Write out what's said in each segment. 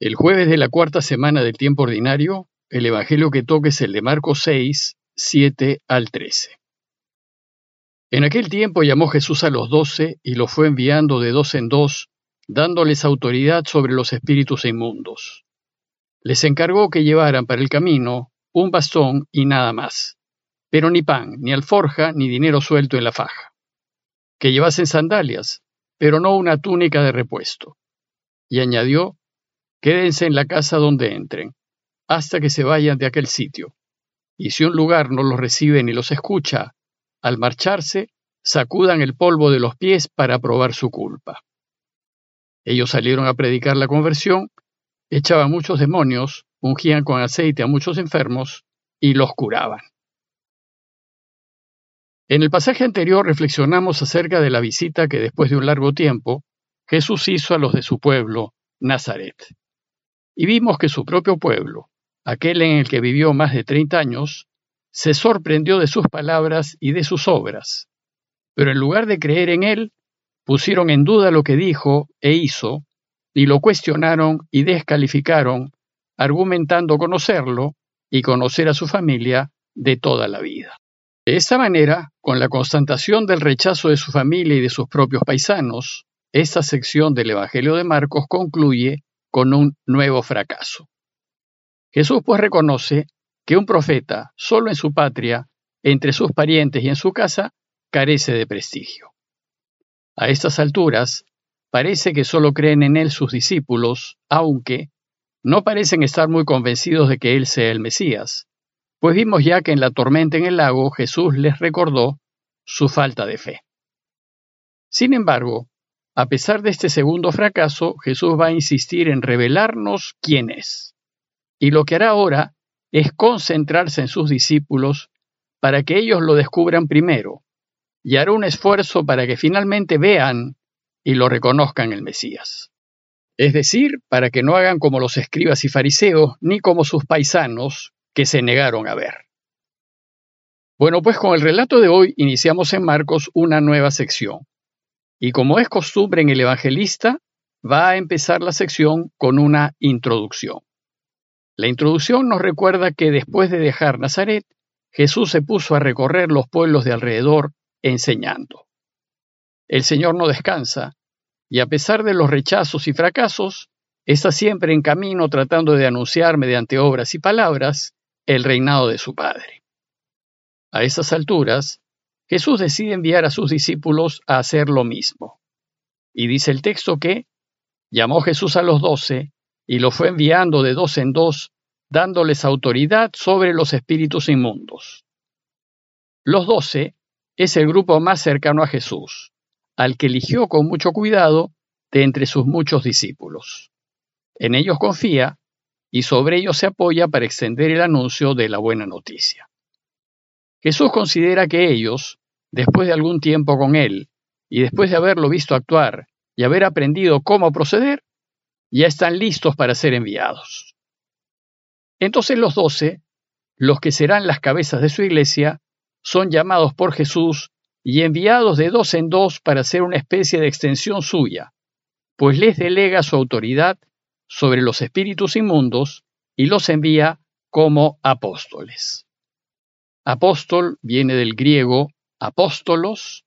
El jueves de la cuarta semana del tiempo ordinario, el Evangelio que toque es el de Marcos 6, 7 al 13. En aquel tiempo llamó Jesús a los doce y los fue enviando de dos en dos, dándoles autoridad sobre los espíritus inmundos. Les encargó que llevaran para el camino un bastón y nada más, pero ni pan, ni alforja, ni dinero suelto en la faja. Que llevasen sandalias, pero no una túnica de repuesto. Y añadió, Quédense en la casa donde entren, hasta que se vayan de aquel sitio. Y si un lugar no los recibe ni los escucha, al marcharse, sacudan el polvo de los pies para probar su culpa. Ellos salieron a predicar la conversión, echaban muchos demonios, ungían con aceite a muchos enfermos y los curaban. En el pasaje anterior reflexionamos acerca de la visita que después de un largo tiempo Jesús hizo a los de su pueblo, Nazaret y vimos que su propio pueblo, aquel en el que vivió más de treinta años, se sorprendió de sus palabras y de sus obras, pero en lugar de creer en él, pusieron en duda lo que dijo e hizo, y lo cuestionaron y descalificaron, argumentando conocerlo y conocer a su familia de toda la vida. De esta manera, con la constatación del rechazo de su familia y de sus propios paisanos, esta sección del Evangelio de Marcos concluye con un nuevo fracaso. Jesús pues reconoce que un profeta, solo en su patria, entre sus parientes y en su casa, carece de prestigio. A estas alturas, parece que solo creen en él sus discípulos, aunque no parecen estar muy convencidos de que él sea el Mesías, pues vimos ya que en la tormenta en el lago Jesús les recordó su falta de fe. Sin embargo, a pesar de este segundo fracaso, Jesús va a insistir en revelarnos quién es. Y lo que hará ahora es concentrarse en sus discípulos para que ellos lo descubran primero, y hará un esfuerzo para que finalmente vean y lo reconozcan el Mesías. Es decir, para que no hagan como los escribas y fariseos, ni como sus paisanos, que se negaron a ver. Bueno, pues con el relato de hoy iniciamos en Marcos una nueva sección, y como es costumbre en el evangelista, va a empezar la sección con una introducción. La introducción nos recuerda que después de dejar Nazaret, Jesús se puso a recorrer los pueblos de alrededor enseñando. El Señor no descansa, y a pesar de los rechazos y fracasos, está siempre en camino tratando de anunciar mediante obras y palabras el reinado de su Padre. A esas alturas, Jesús decide enviar a sus discípulos a hacer lo mismo. Y dice el texto que llamó Jesús a los doce y los fue enviando de dos en dos, dándoles autoridad sobre los espíritus inmundos. Los doce es el grupo más cercano a Jesús, al que eligió con mucho cuidado de entre sus muchos discípulos. En ellos confía y sobre ellos se apoya para extender el anuncio de la buena noticia. Jesús considera que ellos, después de algún tiempo con Él, y después de haberlo visto actuar y haber aprendido cómo proceder, ya están listos para ser enviados. Entonces los doce, los que serán las cabezas de su iglesia, son llamados por Jesús y enviados de dos en dos para ser una especie de extensión suya, pues les delega su autoridad sobre los espíritus inmundos y los envía como apóstoles. Apóstol viene del griego apóstolos,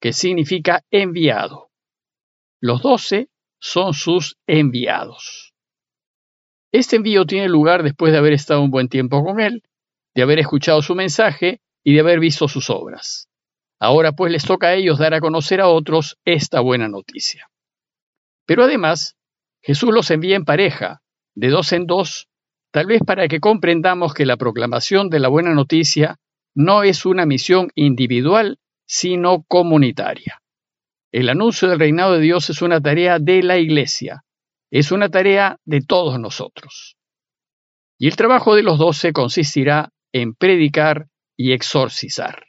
que significa enviado. Los doce son sus enviados. Este envío tiene lugar después de haber estado un buen tiempo con él, de haber escuchado su mensaje y de haber visto sus obras. Ahora pues les toca a ellos dar a conocer a otros esta buena noticia. Pero además, Jesús los envía en pareja, de dos en dos, tal vez para que comprendamos que la proclamación de la buena noticia no es una misión individual, sino comunitaria. El anuncio del reinado de Dios es una tarea de la Iglesia, es una tarea de todos nosotros. Y el trabajo de los doce consistirá en predicar y exorcizar.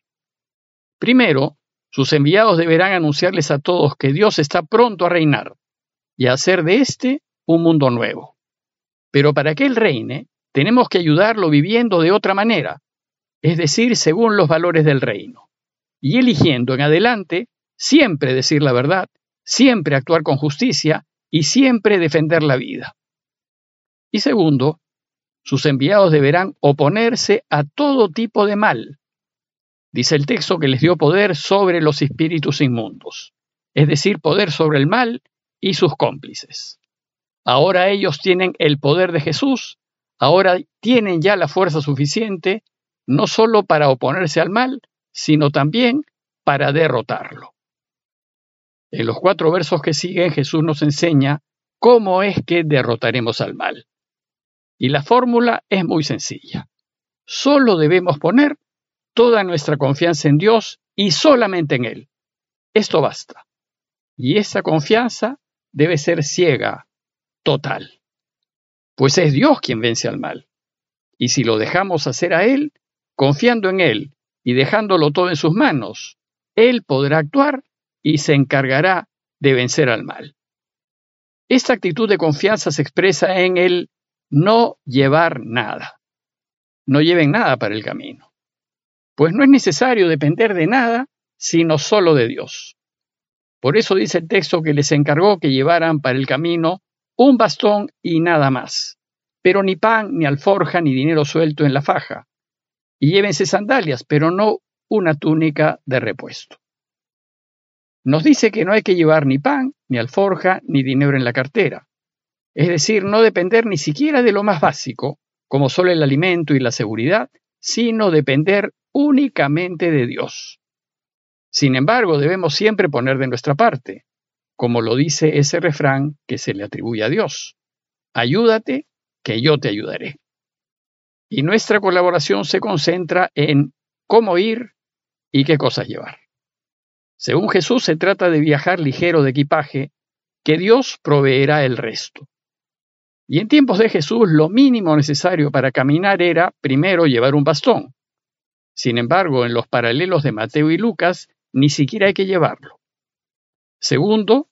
Primero, sus enviados deberán anunciarles a todos que Dios está pronto a reinar y a hacer de éste un mundo nuevo. Pero para que Él reine, tenemos que ayudarlo viviendo de otra manera, es decir, según los valores del reino, y eligiendo en adelante siempre decir la verdad, siempre actuar con justicia y siempre defender la vida. Y segundo, sus enviados deberán oponerse a todo tipo de mal. Dice el texto que les dio poder sobre los espíritus inmundos, es decir, poder sobre el mal y sus cómplices. Ahora ellos tienen el poder de Jesús, ahora tienen ya la fuerza suficiente, no solo para oponerse al mal, sino también para derrotarlo. En los cuatro versos que siguen Jesús nos enseña cómo es que derrotaremos al mal. Y la fórmula es muy sencilla. Solo debemos poner toda nuestra confianza en Dios y solamente en Él. Esto basta. Y esa confianza debe ser ciega, total. Pues es Dios quien vence al mal. Y si lo dejamos hacer a Él, confiando en Él y dejándolo todo en sus manos, Él podrá actuar y se encargará de vencer al mal. Esta actitud de confianza se expresa en el no llevar nada. No lleven nada para el camino. Pues no es necesario depender de nada, sino solo de Dios. Por eso dice el texto que les encargó que llevaran para el camino un bastón y nada más, pero ni pan, ni alforja, ni dinero suelto en la faja. Y llévense sandalias, pero no una túnica de repuesto. Nos dice que no hay que llevar ni pan, ni alforja, ni dinero en la cartera. Es decir, no depender ni siquiera de lo más básico, como solo el alimento y la seguridad, sino depender únicamente de Dios. Sin embargo, debemos siempre poner de nuestra parte, como lo dice ese refrán que se le atribuye a Dios. Ayúdate, que yo te ayudaré. Y nuestra colaboración se concentra en cómo ir y qué cosas llevar. Según Jesús, se trata de viajar ligero de equipaje, que Dios proveerá el resto. Y en tiempos de Jesús, lo mínimo necesario para caminar era, primero, llevar un bastón. Sin embargo, en los paralelos de Mateo y Lucas, ni siquiera hay que llevarlo. Segundo,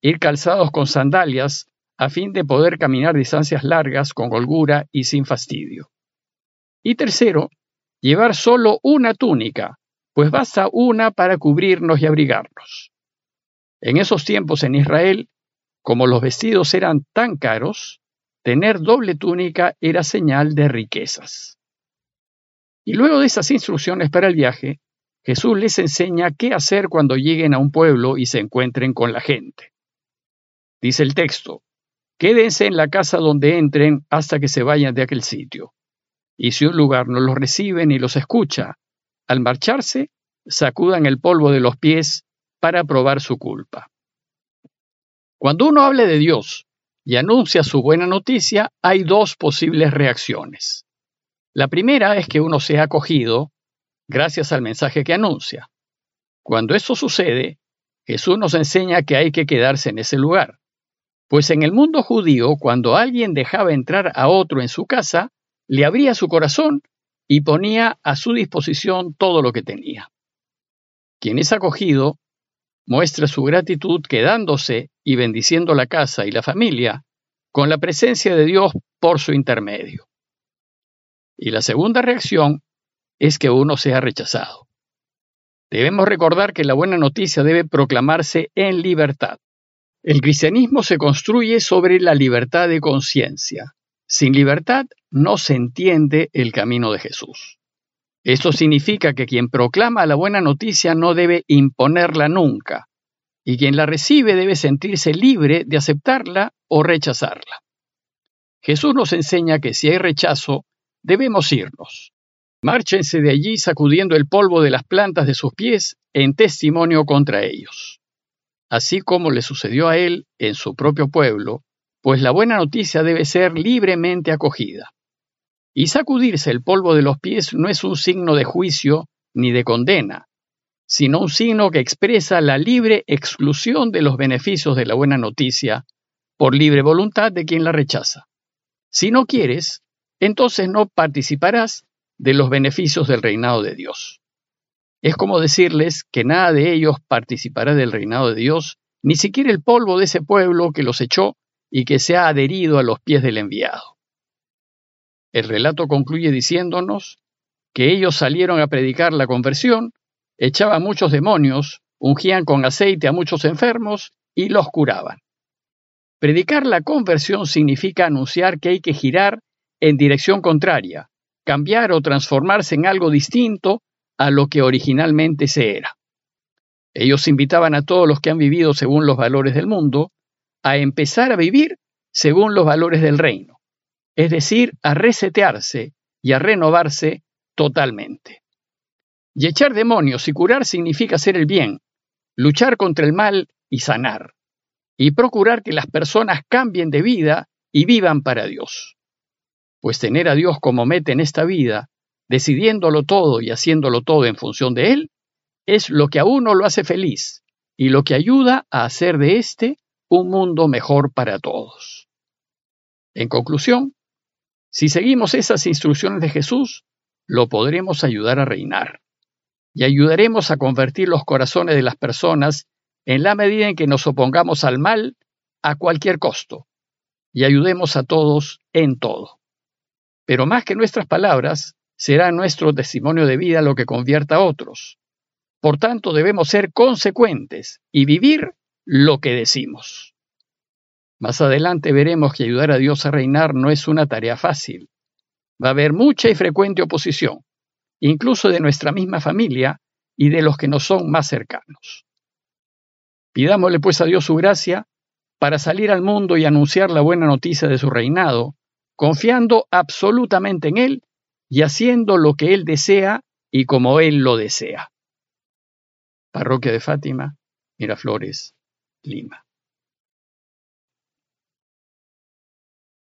ir calzados con sandalias a fin de poder caminar distancias largas con holgura y sin fastidio. Y tercero, llevar solo una túnica, pues basta una para cubrirnos y abrigarnos. En esos tiempos en Israel, como los vestidos eran tan caros, tener doble túnica era señal de riquezas. Y luego de esas instrucciones para el viaje, Jesús les enseña qué hacer cuando lleguen a un pueblo y se encuentren con la gente. Dice el texto, quédense en la casa donde entren hasta que se vayan de aquel sitio. Y si un lugar no los recibe ni los escucha, al marcharse, sacudan el polvo de los pies para probar su culpa. Cuando uno habla de Dios y anuncia su buena noticia, hay dos posibles reacciones. La primera es que uno sea acogido gracias al mensaje que anuncia. Cuando eso sucede, Jesús nos enseña que hay que quedarse en ese lugar. Pues en el mundo judío, cuando alguien dejaba entrar a otro en su casa, le abría su corazón y ponía a su disposición todo lo que tenía. Quien es acogido muestra su gratitud quedándose y bendiciendo la casa y la familia con la presencia de Dios por su intermedio. Y la segunda reacción es que uno sea rechazado. Debemos recordar que la buena noticia debe proclamarse en libertad. El cristianismo se construye sobre la libertad de conciencia. Sin libertad no se entiende el camino de Jesús. Esto significa que quien proclama la buena noticia no debe imponerla nunca, y quien la recibe debe sentirse libre de aceptarla o rechazarla. Jesús nos enseña que si hay rechazo, debemos irnos. Márchense de allí sacudiendo el polvo de las plantas de sus pies en testimonio contra ellos. Así como le sucedió a él en su propio pueblo, pues la buena noticia debe ser libremente acogida. Y sacudirse el polvo de los pies no es un signo de juicio ni de condena, sino un signo que expresa la libre exclusión de los beneficios de la buena noticia por libre voluntad de quien la rechaza. Si no quieres, entonces no participarás de los beneficios del reinado de Dios. Es como decirles que nada de ellos participará del reinado de Dios, ni siquiera el polvo de ese pueblo que los echó y que se ha adherido a los pies del enviado. El relato concluye diciéndonos que ellos salieron a predicar la conversión, echaban muchos demonios, ungían con aceite a muchos enfermos y los curaban. Predicar la conversión significa anunciar que hay que girar en dirección contraria, cambiar o transformarse en algo distinto a lo que originalmente se era. Ellos invitaban a todos los que han vivido según los valores del mundo a empezar a vivir según los valores del reino, es decir, a resetearse y a renovarse totalmente. Y echar demonios y curar significa hacer el bien, luchar contra el mal y sanar, y procurar que las personas cambien de vida y vivan para Dios. Pues tener a Dios como meta en esta vida, decidiéndolo todo y haciéndolo todo en función de Él, es lo que a uno lo hace feliz y lo que ayuda a hacer de éste un mundo mejor para todos. En conclusión, si seguimos esas instrucciones de Jesús, lo podremos ayudar a reinar y ayudaremos a convertir los corazones de las personas en la medida en que nos opongamos al mal a cualquier costo y ayudemos a todos en todo. Pero más que nuestras palabras, será nuestro testimonio de vida lo que convierta a otros, por tanto, debemos ser consecuentes y vivir lo que decimos. Más adelante veremos que ayudar a Dios a reinar no es una tarea fácil. Va a haber mucha y frecuente oposición, incluso de nuestra misma familia y de los que nos son más cercanos. Pidámosle pues a Dios su gracia para salir al mundo y anunciar la buena noticia de su reinado, confiando absolutamente en Él y haciendo lo que Él desea y como Él lo desea. Parroquia de Fátima, Miraflores, Lima.